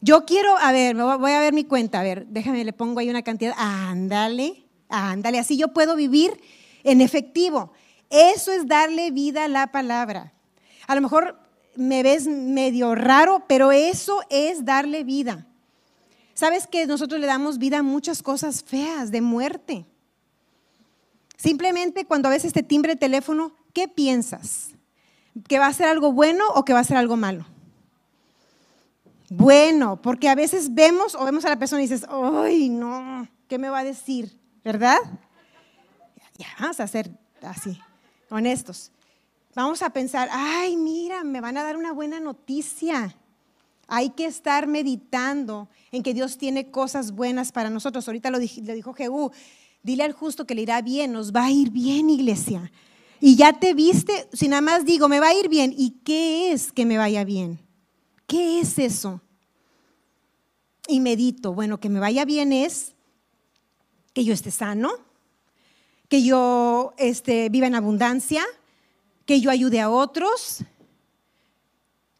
Yo quiero, a ver, voy a ver mi cuenta, a ver, déjame, le pongo ahí una cantidad. Ándale, ándale, así yo puedo vivir en efectivo. Eso es darle vida a la palabra. A lo mejor me ves medio raro, pero eso es darle vida. ¿Sabes que nosotros le damos vida a muchas cosas feas, de muerte? Simplemente cuando a veces te timbre el teléfono, ¿qué piensas? ¿Que va a ser algo bueno o que va a ser algo malo? Bueno, porque a veces vemos o vemos a la persona y dices, ¡ay, no! ¿Qué me va a decir? ¿Verdad? Ya, vamos a ser así, honestos. Vamos a pensar, ay, mira, me van a dar una buena noticia. Hay que estar meditando en que Dios tiene cosas buenas para nosotros. Ahorita lo, dijo, Jehú, dile al justo que le irá bien, nos va a ir bien, iglesia. Y ya te viste, si nada más digo, me va a ir bien. ¿Y qué es que me vaya bien? ¿Qué es eso? Y medito, bueno, que me vaya bien es que yo esté sano, que yo este, viva en abundancia, que yo ayude a otros,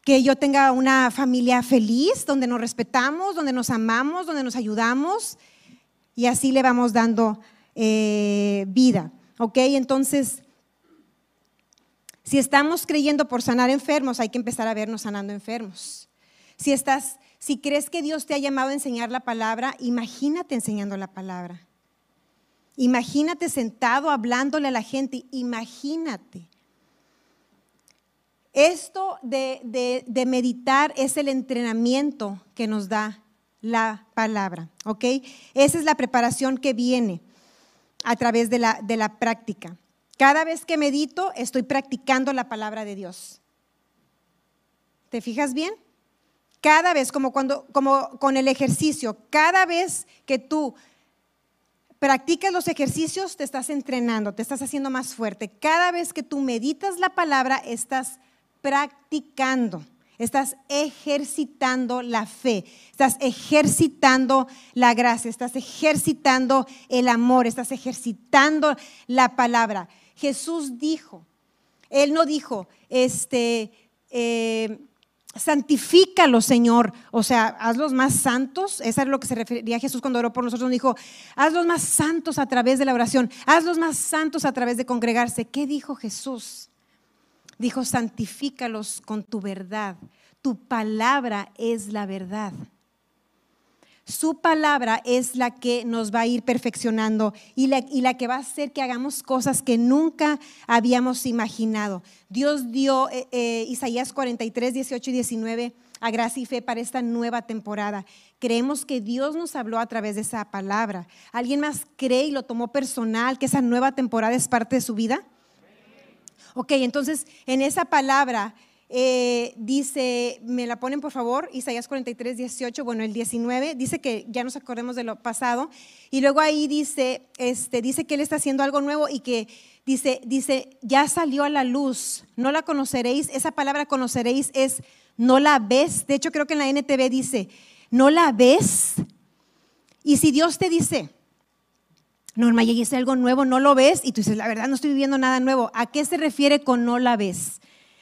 que yo tenga una familia feliz, donde nos respetamos, donde nos amamos, donde nos ayudamos, y así le vamos dando eh, vida. ¿Ok? Entonces, si estamos creyendo por sanar enfermos, hay que empezar a vernos sanando enfermos. Si estás, si crees que Dios te ha llamado a enseñar la palabra, imagínate enseñando la palabra. Imagínate sentado hablándole a la gente, imagínate. Esto de, meditar es el entrenamiento que nos da la palabra, ¿ok? Esa es la preparación que viene a través de la, de la práctica. Cada vez que medito, estoy practicando la palabra de Dios. ¿Te fijas bien? Cada vez, como, cuando, como con el ejercicio, cada vez que tú practicas los ejercicios, te estás entrenando, te estás haciendo más fuerte. Cada vez que tú meditas la palabra, estás practicando, estás ejercitando la fe, estás ejercitando la gracia, estás ejercitando el amor, estás ejercitando la palabra. Jesús dijo, Él no dijo, este, eh, santifícalo, Señor. O sea, hazlos más santos. Eso es lo que se refería Jesús cuando oró por nosotros. Dijo, hazlos más santos a través de la oración. Hazlos más santos a través de congregarse. ¿Qué dijo Jesús? Dijo, santifícalos con tu verdad. Tu palabra es la verdad. Su palabra es la que nos va a ir perfeccionando y la, que va a hacer que hagamos cosas que nunca habíamos imaginado. Dios dio eh, eh, Isaías 43, 18 y 19 a gracia y fe para esta nueva temporada. Creemos que Dios nos habló a través de esa palabra. ¿Alguien más cree y lo tomó personal que esa nueva temporada es parte de su vida? Ok, entonces en esa palabra eh, dice, me la ponen por favor, Isaías 43, 18, bueno, el 19, dice que ya nos acordemos de lo pasado, y luego ahí dice, este, dice que Él está haciendo algo nuevo y que dice, dice, ya salió a la luz, no la conoceréis, esa palabra conoceréis es, no la ves, de hecho creo que en la NTV dice, no la ves, y si Dios te dice, Norma, y es algo nuevo, no lo ves y tú dices, la verdad no estoy viviendo nada nuevo. ¿A qué se refiere con no la ves?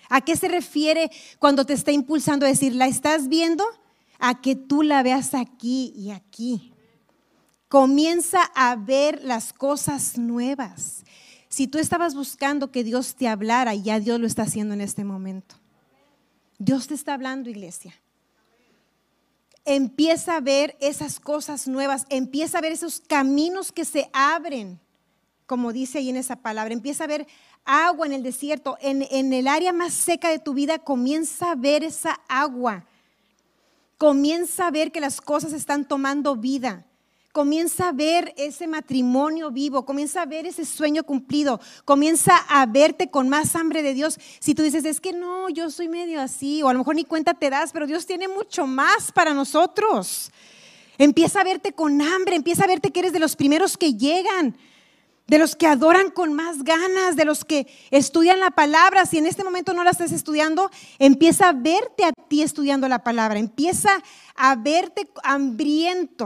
¿A qué se refiere cuando te está impulsando a decir, la estás viendo? A que tú la veas aquí y aquí. Comienza a ver las cosas nuevas. Si tú estabas buscando que Dios te hablara, ya Dios lo está haciendo en este momento. Dios te está hablando, iglesia empieza a ver esas cosas nuevas, empieza a ver esos caminos que se abren como dice ahí en esa palabra. Empieza a ver agua en el desierto. En, en el área más seca de tu vida comienza a ver esa agua. Comienza a ver que las cosas están tomando vida. Comienza a ver ese matrimonio vivo, comienza a ver ese sueño cumplido, comienza a verte con más hambre de Dios. Si tú dices, es que no, yo soy medio así, o a lo mejor ni cuenta te das, pero Dios tiene mucho más para nosotros. Empieza a verte con hambre, empieza a verte que eres de los primeros que llegan, de los que adoran con más ganas, de los que estudian la palabra. Si en este momento no la estás estudiando, empieza a verte a ti estudiando la palabra, empieza a verte hambriento.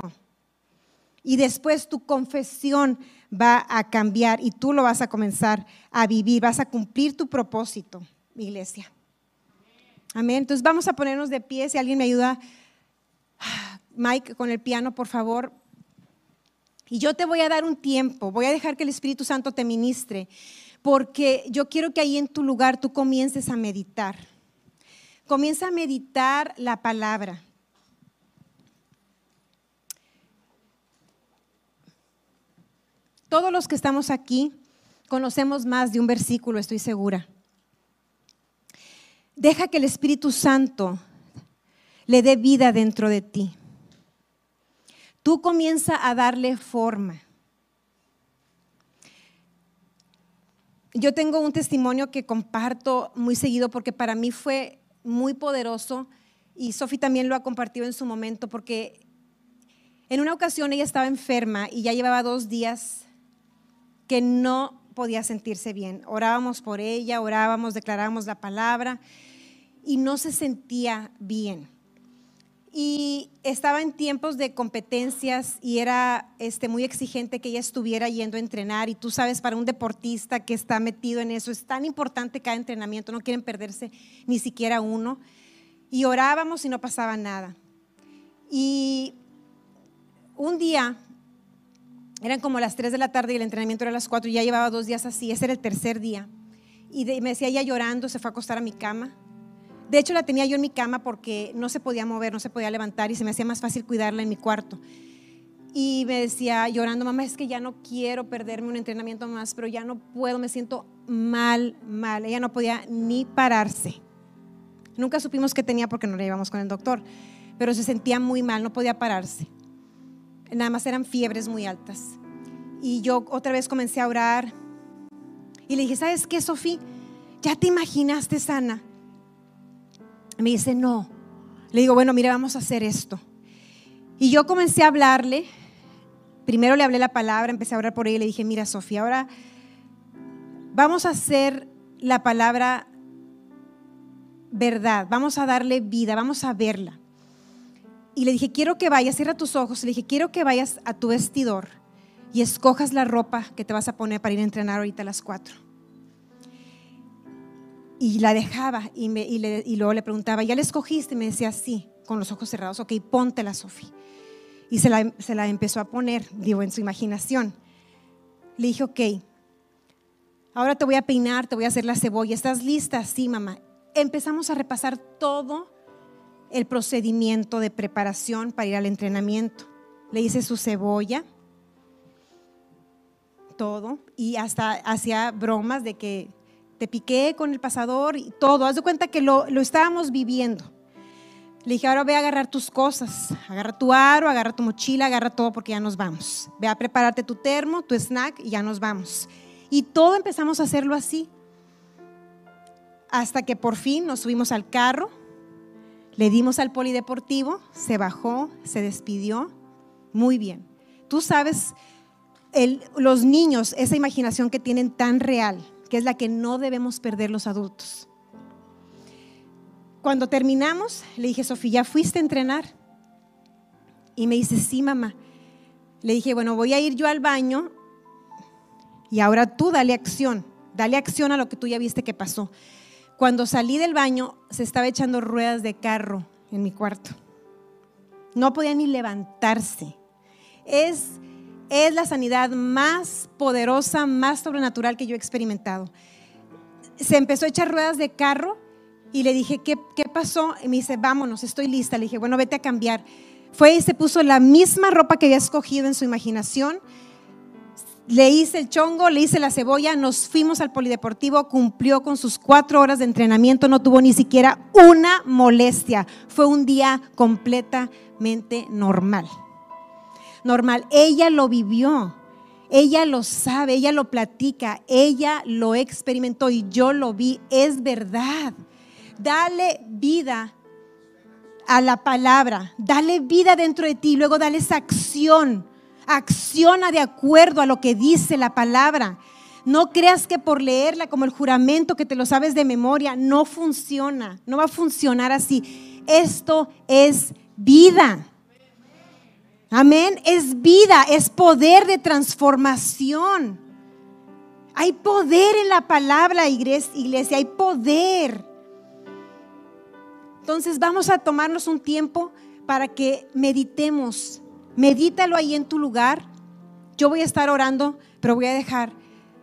Y después tu confesión va a cambiar y tú lo vas a comenzar a vivir, vas a cumplir tu propósito, iglesia. Amén. Entonces vamos a ponernos de pie, si alguien me ayuda, Mike, con el piano, por favor. Y yo te voy a dar un tiempo, voy a dejar que el Espíritu Santo te ministre, porque yo quiero que ahí en tu lugar tú comiences a meditar. Comienza a meditar la palabra. Todos los que estamos aquí conocemos más de un versículo, estoy segura. Deja que el Espíritu Santo le dé vida dentro de ti. Tú comienza a darle forma. Yo tengo un testimonio que comparto muy seguido porque para mí fue muy poderoso y Sofi también lo ha compartido en su momento porque en una ocasión ella estaba enferma y ya llevaba dos días que no podía sentirse bien. Orábamos por ella, orábamos, declarábamos la palabra y no se sentía bien. Y estaba en tiempos de competencias y era este, muy exigente que ella estuviera yendo a entrenar. Y tú sabes, para un deportista que está metido en eso, es tan importante cada entrenamiento, no quieren perderse ni siquiera uno. Y orábamos y no pasaba nada. Y un día eran como las 3 de la tarde y el entrenamiento era las 4 y ya llevaba dos días así, ese era el tercer día. Y me decía ella llorando, se fue a acostar a mi cama. De hecho, la tenía yo en mi cama porque no se podía mover, no se podía levantar y se me hacía más fácil cuidarla en mi cuarto. Y me decía llorando, mamá, es que ya no quiero perderme un entrenamiento más, pero ya no puedo, me siento mal, mal. Ella no podía ni pararse. Nunca supimos qué tenía porque no la llevamos con el doctor, pero se sentía muy mal, no podía pararse nada más eran fiebres muy altas. Y yo otra vez comencé a orar y le dije, ¿sabes qué, Sofía? ¿Ya te imaginaste sana? Me dice, no. Le digo, bueno, mira, vamos a hacer esto. Y yo comencé a hablarle. Primero le hablé la palabra, empecé a orar por ella y le dije, mira, Sofía, ahora vamos a hacer la palabra verdad, vamos a darle vida, vamos a verla y le dije, quiero que vayas, cierra tus ojos, le dije, quiero que vayas a tu vestidor y escojas la ropa que te vas a poner para ir a entrenar ahorita a las 4. Y la dejaba y, me, y, luego le preguntaba, ¿ya la escogiste? Y me decía, sí, con los ojos cerrados, ok, póntela, Sofía. Y se la, se la empezó a poner, digo, en su imaginación. Le dije, ok, ahora te voy a peinar, te voy a hacer la cebolla. ¿Estás lista? Sí, mamá. Empezamos a repasar todo el procedimiento de preparación para ir al entrenamiento. Le hice su cebolla, todo, y hasta hacía bromas de que te piqué con el pasador y todo. Haz de cuenta que lo, lo estábamos viviendo. Le dije, ahora ve a agarrar tus cosas, agarra tu aro, agarra tu mochila, agarra todo porque ya nos vamos. Ve a prepararte tu termo, tu snack y ya nos vamos. Y todo empezamos a hacerlo así. Hasta que por fin nos subimos al carro le dimos al polideportivo, se bajó, se despidió. Muy bien. Tú sabes, los niños, esa imaginación que tienen tan real, que es la que no debemos perder los adultos. Cuando terminamos, le dije, Sofía, ¿fuiste a entrenar? Y me dice, sí, mamá. Le dije, bueno, voy a ir yo al baño y ahora tú dale acción, dale acción a lo que tú ya viste que pasó. Cuando salí del baño, se estaba echando ruedas de carro en mi cuarto. No podía ni levantarse. Es, es la sanidad más poderosa, más sobrenatural que yo he experimentado. Se empezó a echar ruedas de carro y le dije, ¿qué, qué pasó? Y me dice, vámonos, estoy lista. Le dije, bueno, vete a cambiar. Fue y se puso la misma ropa que había escogido en su imaginación. Le hice el chongo, le hice la cebolla, nos fuimos al polideportivo, cumplió con sus cuatro horas de entrenamiento, no tuvo ni siquiera una molestia. Fue un día completamente normal. Normal. Ella lo vivió, ella lo sabe, ella lo platica, ella lo experimentó y yo lo vi. Es verdad. Dale vida a la palabra, dale vida dentro de ti, luego dale esa acción acciona de acuerdo a lo que dice la palabra. No creas que por leerla como el juramento que te lo sabes de memoria, no funciona, no va a funcionar así. Esto es vida. Amén, es vida, es poder de transformación. Hay poder en la palabra, iglesia, hay poder. Entonces vamos a tomarnos un tiempo para que meditemos Medítalo ahí en tu lugar. Yo voy a estar orando, pero voy a dejar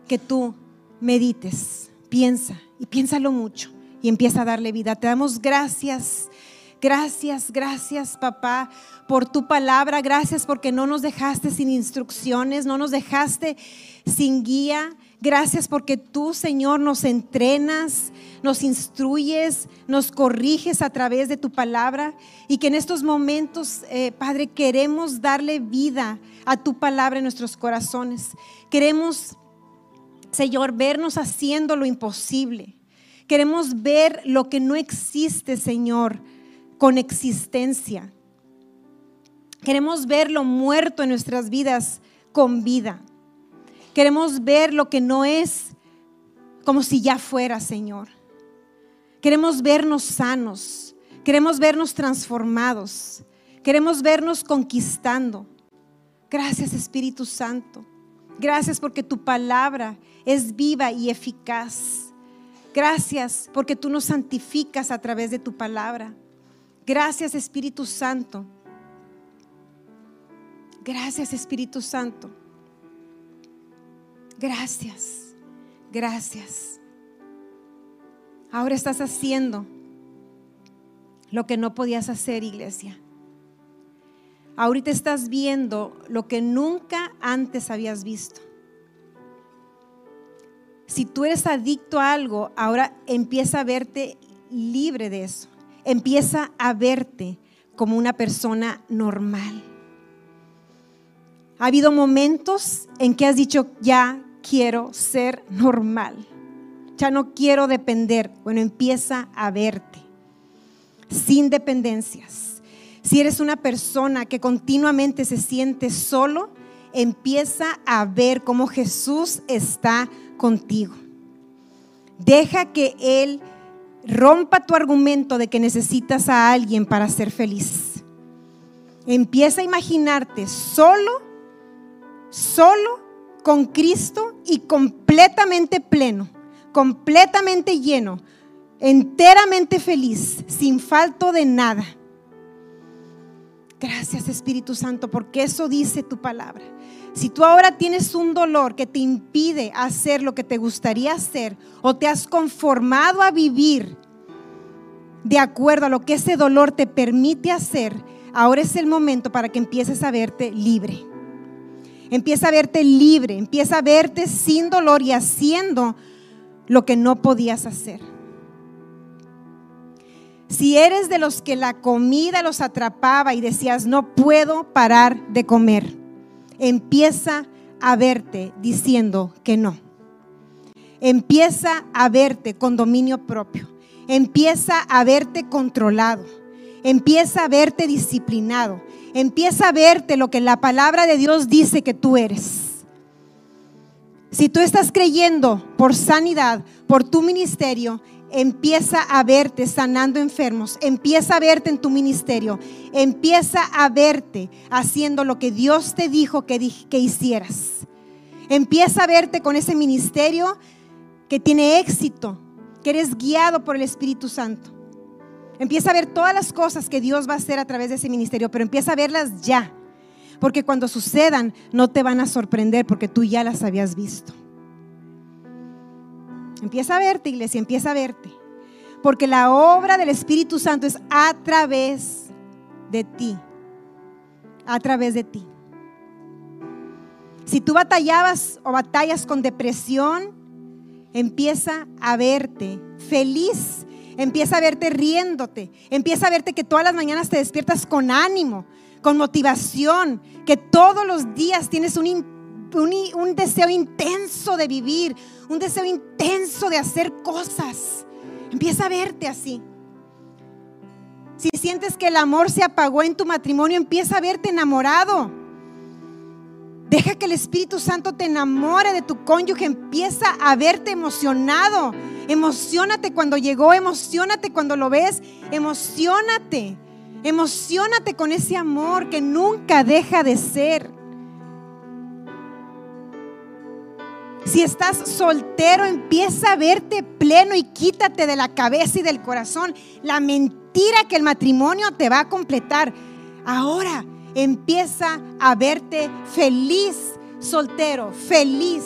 que tú medites, piensa y piénsalo mucho y empieza a darle vida. Te damos gracias. Gracias, gracias papá por tu palabra. Gracias porque no nos dejaste sin instrucciones, no nos dejaste sin guía. Gracias porque tú, Señor, nos entrenas, nos instruyes, nos corriges a través de tu palabra y que en estos momentos, eh, Padre, queremos darle vida a tu palabra en nuestros corazones. Queremos, Señor, vernos haciendo lo imposible. Queremos ver lo que no existe, Señor, con existencia. Queremos ver lo muerto en nuestras vidas con vida. Queremos ver lo que no es como si ya fuera, Señor. Queremos vernos sanos. Queremos vernos transformados. Queremos vernos conquistando. Gracias Espíritu Santo. Gracias porque tu palabra es viva y eficaz. Gracias porque tú nos santificas a través de tu palabra. Gracias Espíritu Santo. Gracias Espíritu Santo. Gracias, gracias. Ahora estás haciendo lo que no podías hacer, iglesia. Ahorita estás viendo lo que nunca antes habías visto. Si tú eres adicto a algo, ahora empieza a verte libre de eso. Empieza a verte como una persona normal. Ha habido momentos en que has dicho, ya quiero ser normal. Ya no quiero depender. Bueno, empieza a verte sin dependencias. Si eres una persona que continuamente se siente solo, empieza a ver cómo Jesús está contigo. Deja que Él rompa tu argumento de que necesitas a alguien para ser feliz. Empieza a imaginarte solo, solo con Cristo y completamente pleno, completamente lleno, enteramente feliz, sin falto de nada. Gracias Espíritu Santo, porque eso dice tu palabra. Si tú ahora tienes un dolor que te impide hacer lo que te gustaría hacer o te has conformado a vivir de acuerdo a lo que ese dolor te permite hacer, ahora es el momento para que empieces a verte libre. Empieza a verte libre, empieza a verte sin dolor y haciendo lo que no podías hacer. Si eres de los que la comida los atrapaba y decías, no puedo parar de comer, empieza a verte diciendo que no. Empieza a verte con dominio propio. Empieza a verte controlado. Empieza a verte disciplinado. Empieza a verte lo que la palabra de Dios dice que tú eres. Si tú estás creyendo por sanidad, por tu ministerio, empieza a verte sanando enfermos, empieza a verte en tu ministerio, empieza a verte haciendo lo que Dios te dijo que, hicieras. Empieza a verte con ese ministerio que tiene éxito, que eres guiado por el Espíritu Santo. Empieza a ver todas las cosas que Dios va a hacer a través de ese ministerio, pero empieza a verlas ya. Porque cuando sucedan no te van a sorprender porque tú ya las habías visto. Empieza a verte, iglesia, empieza a verte. Porque la obra del Espíritu Santo es a través de ti. A través de ti. Si tú batallabas o batallas con depresión, empieza a verte feliz, empieza a verte riéndote, empieza a verte que todas las mañanas te despiertas con ánimo, con motivación, que todos los días tienes un, un, deseo intenso de vivir, un deseo intenso de hacer cosas. Empieza a verte así. Si sientes que el amor se apagó en tu matrimonio, empieza a verte enamorado. Deja que el Espíritu Santo te enamore de tu cónyuge, empieza a verte emocionado. Emocionate cuando llegó, emocionate cuando lo ves, emocionate. Emocionate con ese amor que nunca deja de ser. Si estás soltero, empieza a verte pleno y quítate de la cabeza y del corazón la mentira que el matrimonio te va a completar. Ahora empieza a verte feliz, soltero, feliz,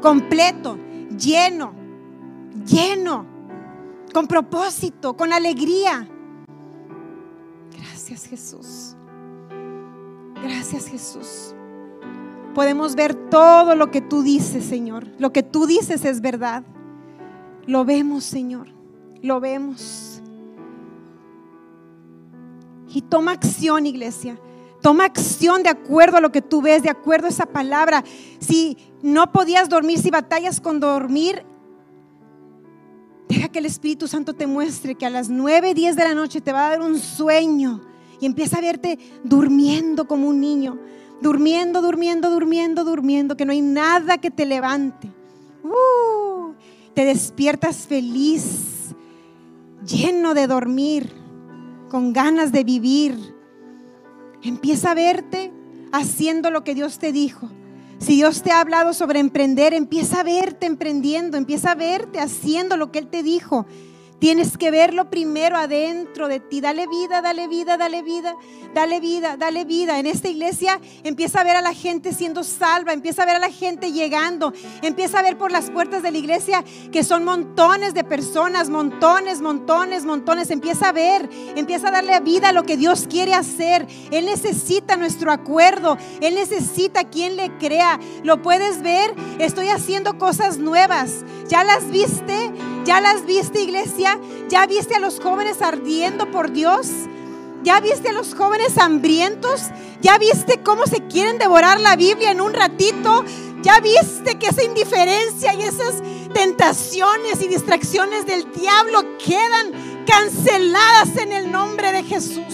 completo, lleno, lleno, con propósito, con alegría. Gracias Jesús. Gracias Jesús. Podemos ver todo lo que tú dices, Señor. Lo que tú dices es verdad. Lo vemos, Señor. Lo vemos. Y toma acción, iglesia. Toma acción de acuerdo a lo que tú ves, de acuerdo a esa palabra. Si no podías dormir, si batallas con dormir, deja que el Espíritu Santo te muestre que a las 9, 10 de la noche te va a dar un sueño y empieza a verte durmiendo como un niño, durmiendo, durmiendo, durmiendo, durmiendo, que no hay nada que te levante. Uh, te despiertas feliz, lleno de dormir, con ganas de vivir Empieza a verte haciendo lo que Dios te dijo. Si Dios te ha hablado sobre emprender, empieza a verte emprendiendo, empieza a verte haciendo lo que Él te dijo. Tienes que verlo primero adentro de ti. Dale vida, dale vida, dale vida, dale vida, dale vida. En esta iglesia empieza a ver a la gente siendo salva, empieza a ver a la gente llegando, empieza a ver por las puertas de la iglesia que son montones de personas, montones, montones, montones. Empieza a ver, empieza a darle vida a lo que Dios quiere hacer. Él necesita nuestro acuerdo, Él necesita quien le crea. ¿Lo puedes ver? Estoy haciendo cosas nuevas. ¿Ya las viste? ¿Ya las viste, iglesia? ¿Ya viste a los jóvenes ardiendo por Dios? ¿Ya viste a los jóvenes hambrientos? ¿Ya viste cómo se quieren devorar la Biblia en un ratito? ¿Ya viste que esa indiferencia y esas tentaciones y distracciones del diablo quedan canceladas en el nombre de Jesús?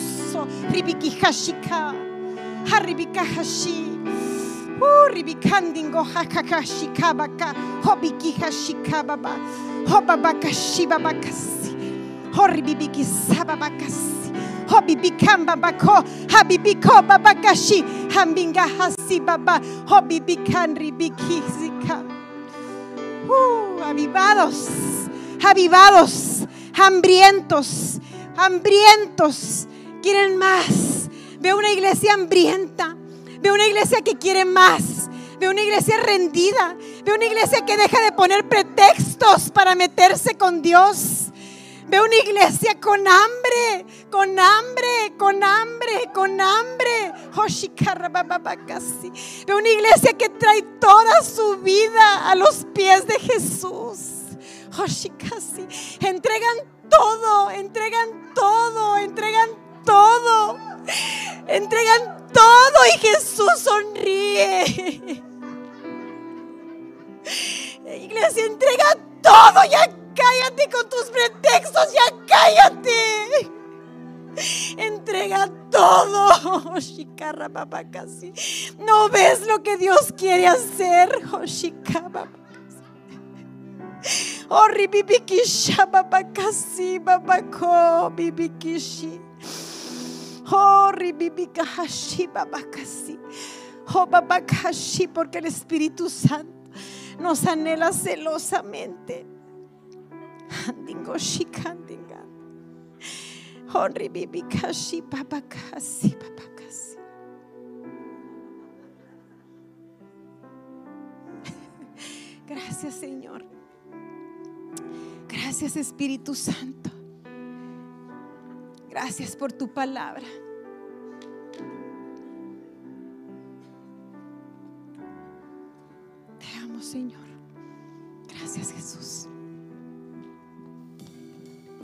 Sababakasi, hobibikambabako, habibiko babakashi, hambinga hasibaba, hobibikanribikizika. Uh, avivados, avivados, hambrientos, hambrientos, quieren más. Veo una iglesia hambrienta. Veo una iglesia que quiere más. Veo una iglesia rendida. Veo una iglesia que deja de poner pretextos para meterse con Dios. Veo una iglesia con hambre, con hambre, con hambre, con hambre. Veo una iglesia que trae toda su vida a los pies de Jesús. Entregan todo, entregan todo, entregan todo. Entregan todo y Jesús sonríe. Iglesia, entrega todo, ya cállate con tus pretextos, ya cállate. Entrega todo. No ves lo que Dios quiere hacer. Oh, ribibikisha babakasi babako bibikishi. Oh, Oh, babakashi, porque el Espíritu Santo nos anhela celosamente. Gracias, Señor. Gracias, Espíritu Santo. Gracias por tu palabra. Señor. Gracias, Jesús.